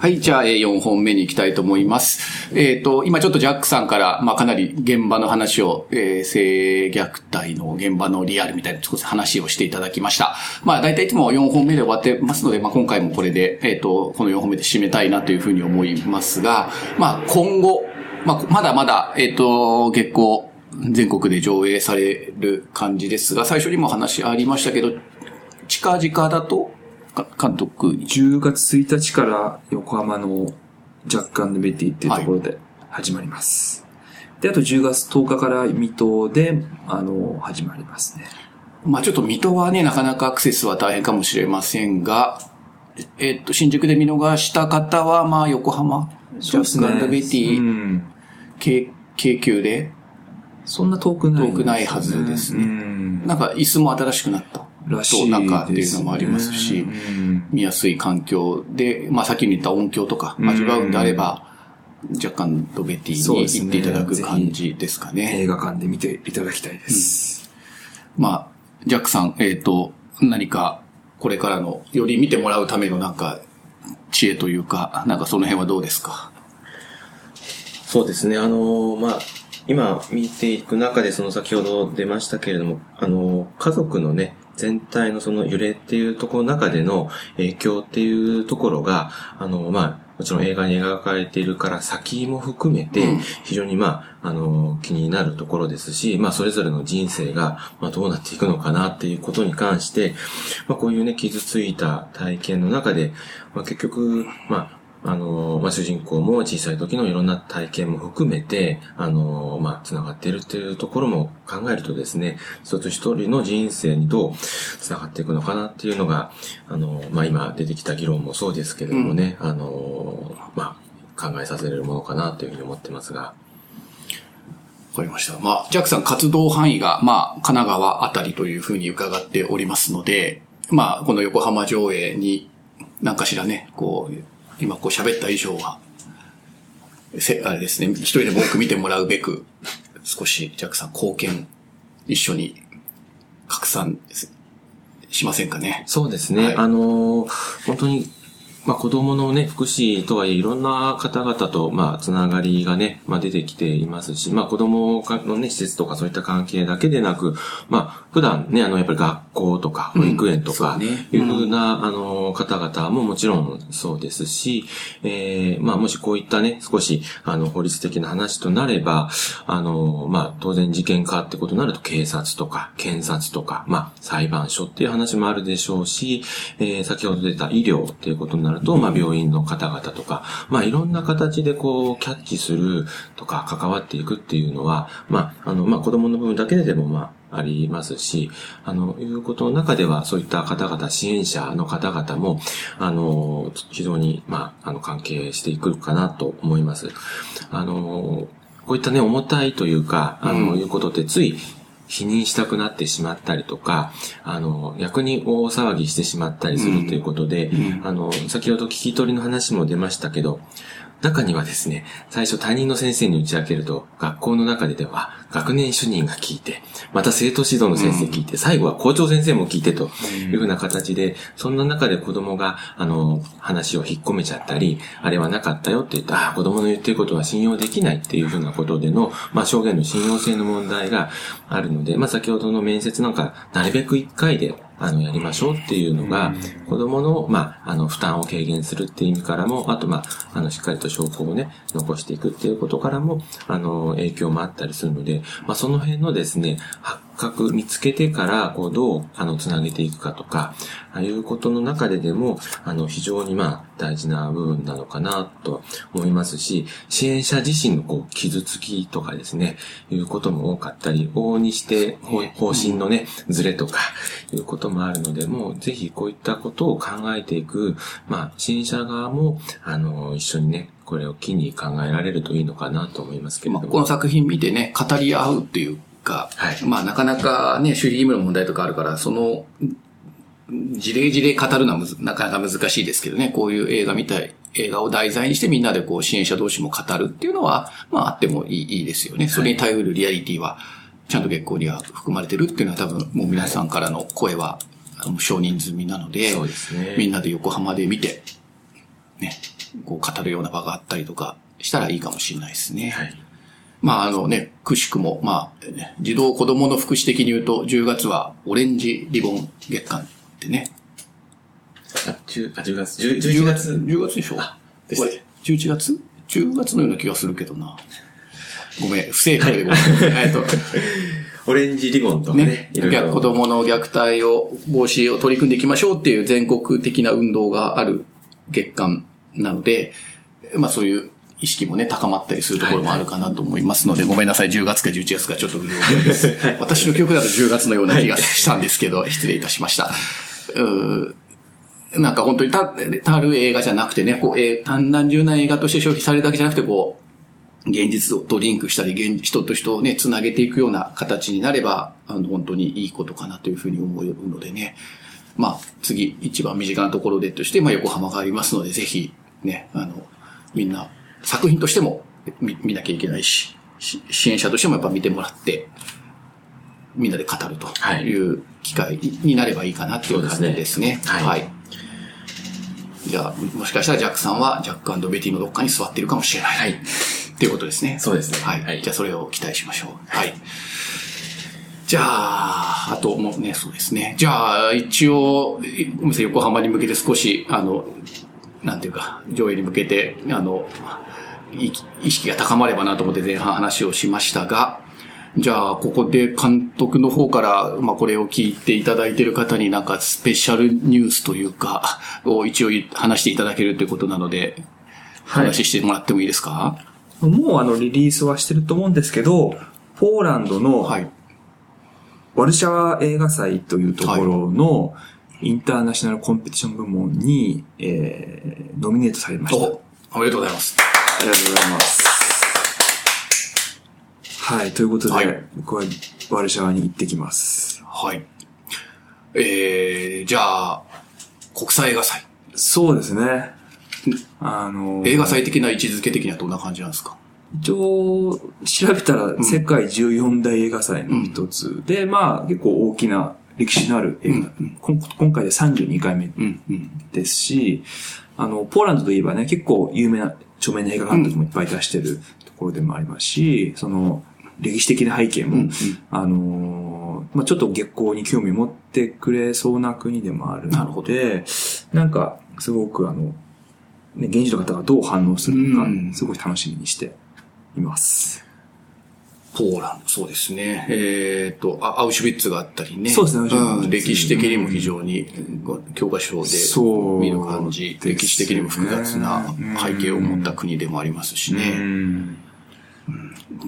はい、じゃあ、4本目に行きたいと思います。えっ、ー、と、今ちょっとジャックさんから、まあ、かなり現場の話を、えー、性虐待の現場のリアルみたいな少し話をしていただきました。まあ、大体いつも4本目で終わってますので、まあ、今回もこれで、えっ、ー、と、この4本目で締めたいなというふうに思いますが、まあ、今後、まあ、まだまだ、えっ、と、結構、全国で上映される感じですが、最初にも話ありましたけど、近々だと、監督に。10月1日から横浜のジャックベティっていうところで始まります。はい、で、あと10月10日から水戸で、あの、始まりますね。まあちょっと水戸はね、なかなかアクセスは大変かもしれませんが、えっと、新宿で見逃した方は、まあ横浜、ジャックベティ、うん、京急で、そんな遠くない、ね、遠くないはずですね。うん、なんか椅子も新しくなった。らしい、中っていうのもありますし、見やすい環境で、まあさっき言った音響とか味わうんであれば、若干ドベティに行っていただく感じですかね。ね映画館で見ていただきたいです。うん、まあ、ジャックさん、えっ、ー、と、何かこれからの、より見てもらうためのなんか、知恵というか、なんかその辺はどうですか？そうですね、あのまあ、今見ていく中でその先ほど出ましたけれども、あの家族のね、全体のその揺れっていうところの中での影響っていうところが、あの、まあ、もちろん映画に描かれているから先も含めて、非常にまあ、あの、気になるところですし、まあ、それぞれの人生が、まあ、どうなっていくのかなっていうことに関して、まあ、こういうね、傷ついた体験の中で、まあ、結局、まあ、あの、まあ、主人公も小さい時のいろんな体験も含めて、あの、まあ、繋がっているっていうところも考えるとですね、一つ一人の人生にどう繋がっていくのかなっていうのが、あの、まあ、今出てきた議論もそうですけれどもね、うん、あの、まあ、考えさせられるものかなというふうに思ってますが。わかりました。まあ、ジャックさん活動範囲が、まあ、神奈川あたりというふうに伺っておりますので、まあ、この横浜上映に、何かしらね、こう、今こう喋った以上は、せ、あれですね、一人でも多く見てもらうべく、少し、ジャックさん貢献、一緒に拡散しませんかね？そうですね。はい、あの本当にまあ子供のね、福祉とはいえいろんな方々と、まあつながりがね、まあ出てきていますし、まあ子供のね、施設とかそういった関係だけでなく、まあ普段ね、あのやっぱり学校とか保育園とか、いうふうな、あの方々ももちろんそうですし、えー、まあもしこういったね、少しあの法律的な話となれば、あの、まあ当然事件化ってことになると警察とか検察とか、まあ裁判所っていう話もあるでしょうし、えー、先ほど出た医療っていうことになるると、まあ、病院の方々とか、まあ、いろんな形でこう、キャッチするとか、関わっていくっていうのは、まあ、あの、まあ、子供の部分だけででも、まあ、ありますし、あの、いうことの中では、そういった方々、支援者の方々も、あの、非常に、まあ、あの、関係していくかなと思います。あの、こういったね、重たいというか、あの、うん、いうことってつい、否認したくなってしまったりとか、あの、逆に大騒ぎしてしまったりするということで、うん。うん、あの、先ほど聞き取りの話も出ましたけど、中にはですね、最初担任の先生に打ち明けると、学校の中ででは、学年主任が聞いて、また生徒指導の先生聞いて、うん、最後は校長先生も聞いてというふうな形で、そんな中で子供が、あの、話を引っ込めちゃったり、あれはなかったよって言った、ああ、子供の言ってることは信用できないっていうふうなことでの、まあ、証言の信用性の問題があるので、まあ、先ほどの面接なんか、なるべく一回であの、やりましょうっていうのが、子供の、まあ、あの、負担を軽減するっていう意味からも、あと、まあ、あの、しっかりと証拠をね、残していくっていうことからも、あの、影響もあったりするので、まあ、その辺のですね、発覚見つけてから、こう、どう、あの、つなげていくかとか、ああいうことの中ででも、あの、非常に、まあ、大事な部分なのかな、と思いますし、支援者自身の、こう、傷つきとかですね、いうことも多かったり、往々にして、方針のね、ズレとか、いうこともあるので、もう、ぜひこういったことを考えていく、まあ、支援者側も、あの、一緒にね、これを機に考えられるといいのかなと思いますけれども。この作品見てね、語り合うっていうか、はい、まあなかなかね、守秘義務の問題とかあるから、その、事例事例語るのはなかなか難しいですけどね、こういう映画みたい、映画を題材にしてみんなでこう支援者同士も語るっていうのは、まああってもいいいいですよね。それに対するリアリティは、ちゃんと月光には含まれてるっていうのは多分もう皆さんからの声は、承認済みなので、そうですね、みんなで横浜で見て、ね、こ語るような場があったりとかしたらいいかもしれないですね。はい。まああのね、くしくも、まあ、ね児童子供の福祉的に言うと、10月はオレンジリボン月間ってね。あ、10, あ10月、10 10 11月、月。10月でしょ？でこれ ?11 月 ?10 月のような気がするけどな。ごめん、不正解でごめん。えっと、オレンジリボンとかね、ね。子供の虐待を、防止を取り組んでいきましょうっていう全国的な運動がある月間なので、まあそういう意識もね、高まったりするところもあるかなと思いますので、ごめんなさい、10月か11月かちょっとうろ覚えです。私の記憶だと10月のような気がしたんですけど、失礼いたしました。うーなんか本当にた、たる映画じゃなくてね、こう、えー単単純な映画として消費されるだけじゃなくて、こう、現実とリンクしたり、現人と人をね、つなげていくような形になれば、あの、本当にいいことかなというふうに思うのでね。まあ、次、一番身近なところでとして、まあ、横浜がありますので、ぜひ、ね、あの、みんな、作品としても見見なきゃいけないし、し支援者としてもやっぱ見てもらって、みんなで語るという機会になればいいかなっていう感じですね。はいじゃあ、もしかしたらジャックさんはジャックベティのどっかに座っているかもしれない。はい。っていうことですね。そうですねはい。はいじゃあそれを期待しましょう。はい。じゃあ、あともうね、そうですね。じゃあ、一応、いお店横浜に向けて少し、あの、なんていうか、上映に向けて、あの、い意識が高まればなと思って前半話をしましたが、じゃあ、ここで監督の方から、まあ、これを聞いていただいている方になんかスペシャルニュースというか、を一応話していただけるということなので、はい話してもらってもいいですか？もうあのリリースはしてると思うんですけど、ポーランドのはい。ワルシャワ映画祭というところのインターナショナルコンペティション部門に、えー、ノミネートされました。お、おめでとうございます。ありがとうございます。はい、ということで、はい僕はワルシャワに行ってきます。はい。えー、じゃあ、国際映画祭。そうですね。あの、映画祭的な位置づけ的にはどんな感じなんですか？一応、調べたら世界14大映画祭の一つで、まあ結構大きな歴史のある映画、こん今回で32回目うん、うん。ですし、あの、ポーランドといえばね、結構有名な著名な映画監督もいっぱい出してるところでもありますし、その、歴史的な背景も、うんうん。あのーまあちょっと月光に興味持ってくれそうな国でもあるのなるほど。で、なんか、すごくあの、ね、現地の方がどう反応するのうん。か、すごい楽しみにしています。ポーランド、そうですね。えっ、とあ、アウシュビッツがあったりね。そうですねアウシュビッツん歴史的にも非常に、教科書でそう見る感じ、ね歴史的にも複雑な背景を持った国でもありますしうね。ん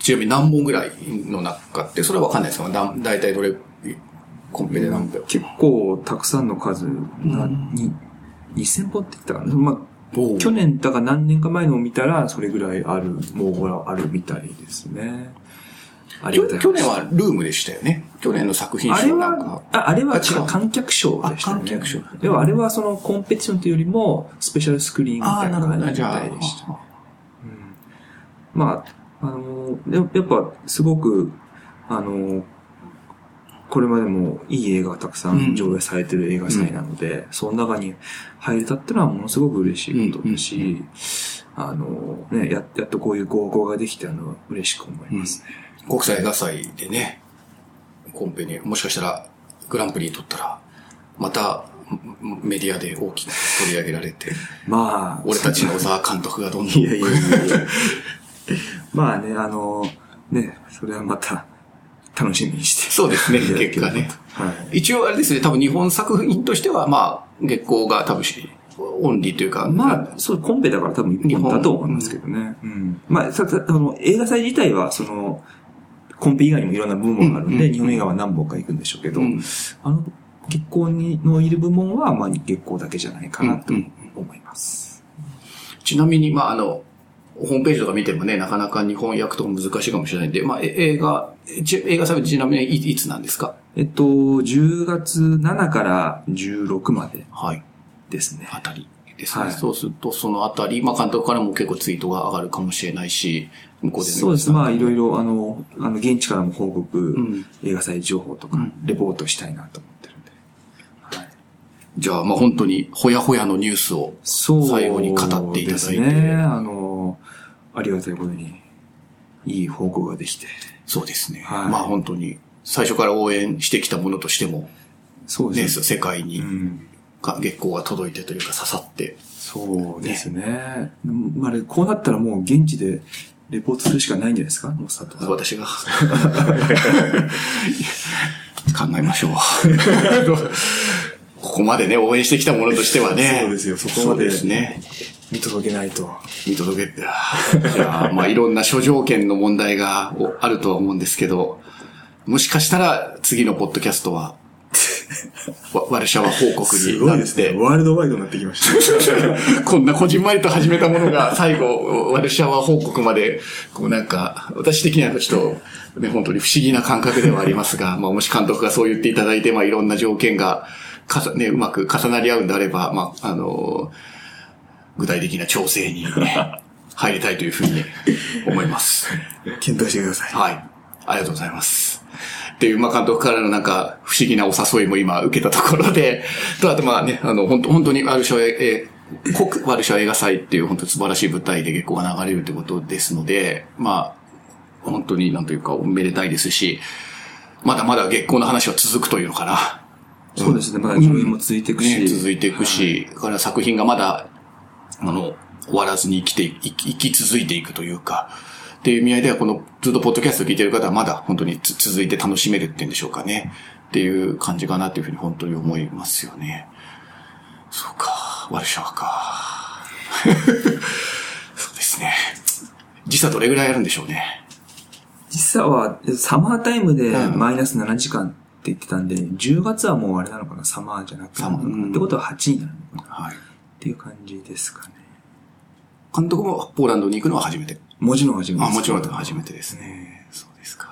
ちなみに何本ぐらいの中って、それはわかんないですか？だだいたいどれ、コンペで何本？結構たくさんの数が、に2000本って言ったかな？まあ去年、だから何年か前のを見たら、それぐらいある、もうほら、あるみたいですね。ありきがたいょ去年はルームでしたよね。去年の作品あれ賞なんかは。、ああれはあ違う観客賞でしたね。あ観客賞でもあれはそのコンペティションというよりも、スペシャルスクリーンみたいな感じみたいでした。あ。まあ、あの、ややっぱすごく、あの、これまでもいい映画がたくさん上映されてる映画祭なので、その中に入れたってのはものすごく嬉しいことだし、あの、ね、ややっとこういう合コンができたのは嬉しく思いますね。国際映画祭でね、コンペに、もしかしたらグランプリ取ったら、またんメディアで大きく取り上げられて、まあ、俺たちの小沢監督がどんどん。いやいやいや。まあね、あの、ね、それはまた楽しみにして。そうですね結果ねはい。一応あれですね、多分日本作品としては、まあ、月光が多分し、オンリーというか、まあ、そう、コンペだから多分一本だと思いますけどね。うん。まあ、あの、映画祭自体は、その、コンペ以外にもいろんな部門があるんで、うん日本映画は何本か行くんでしょうけど、うんあの、月光にのいる部門は、まあ、月光だけじゃないかなとうん思います。ちなみに、まあ、あの、ホームページとか見てもね、なかなか日本訳とか難しいかもしれないんで、まあ、え映画、ち映画祭はちなみにいいつなんですか？えっと、10月7から16まではい。ですね。あたりですね。はいそうすると、そのあたり、まあ、監督からも結構ツイートが上がるかもしれないし、向こうでねそうです。まあ、いろいろ、あの、あの、現地からも報告、ん映画祭情報とか、レポートしたいなと思ってるんで。はい。じゃあ、まあ本当に、ほやほやのニュースをそう最後に語っていただいて。ですね。あの、ありがたいことに、いい報告ができて。そうですね。はいまあ本当に、最初から応援してきたものとしても、ね、そうですね。世界にうん。が月光が届いてというか刺さって、そうですね。まあ、こうなったらもう現地でレポートするしかないんじゃないですか？モッサットさん私が 考えましょう。ここまでね、応援してきたものとしてはね。そうですよそこまでですね。見届けないと。見届けて。じゃあ、まあいろんな諸条件の問題がおあるとは思うんですけど、もしかしたら次のポッドキャストは、わワルシャワ報告すになって、ごいですね。ワールドワイドになってきました。こんなこじんまりと始めたものが最後、ワルシャワ報告まで、こうなんか、私的にはちょっと、ね、本当に不思議な感覚ではありますが、まあもし監督がそう言っていただいて、まあいろんな条件が、かさ、ね、うまく重なり合うんであれば、まあ、あの具体的な調整に、ね、入りたいというふうに思います。検討してください。はい。ありがとうございます。っていう、まあ、監督からのなんか、不思議なお誘いも今受けたところで、と、あとまあね、あの、本当本当にワルシャワ、えー、国ワルシャワ映画祭っていう本当に素晴らしい舞台で月光が流れるってことですので、まあ、本当になんというか、おめでたいですし、まだまだ月光の話は続くというのかな。そうですね。まだ上映も続いていくし。ね、続いていくし、だから作品がまだ、あの、終わらずに生きて、生き続いていくというか、っていう意味合いでは、この、ずっとポッドキャスト聞いてる方はまだ本当につ続いて楽しめるっていうんでしょうかね。っていう感じかなっていうふうに本当に思いますよね。そうか、ワルシャワか。そうですね。時差どれぐらいあるんでしょうね。実際は、サマータイムでうんマイナス7時間って言ってたんで、10月はもうあれなのかな、サマーじゃなくて。サマーうんってことは8になるのかな？はい。っていう感じですかね。監督もポーランドに行くのは初めて。もちろん初めてあ、ですもちろん初めてですね。そうですか。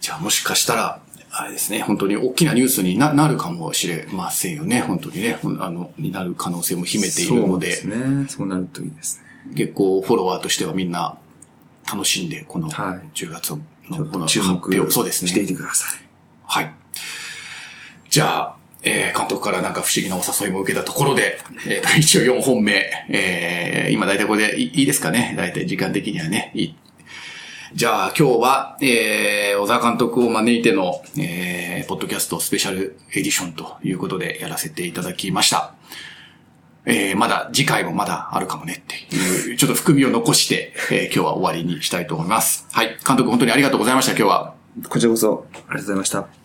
じゃあもしかしたら、あれですね、本当に大きなニュースにななるかもしれませんよね。本当にね、あの、になる可能性も秘めているので、そうですね。そうなるといいですね。結構フォロワーとしてはみんな楽しんで、このはい10月のことの注発表、目そうですしていね。てください。はい。じゃあ、えー、監督からなんか不思議なお誘いも受けたところで、えー、一応4本目、えー、今大体これでいいいですかね？大体時間的にはね。いいじゃあ今日は、えー、小沢監督を招いての、えー、ポッドキャストスペシャルエディションということでやらせていただきました。えー、まだ、次回もまだあるかもねっていう、ちょっと含みを残して、えー、今日は終わりにしたいと思います。はい。監督本当にありがとうございました、今日は。こちらこそ、ありがとうございました。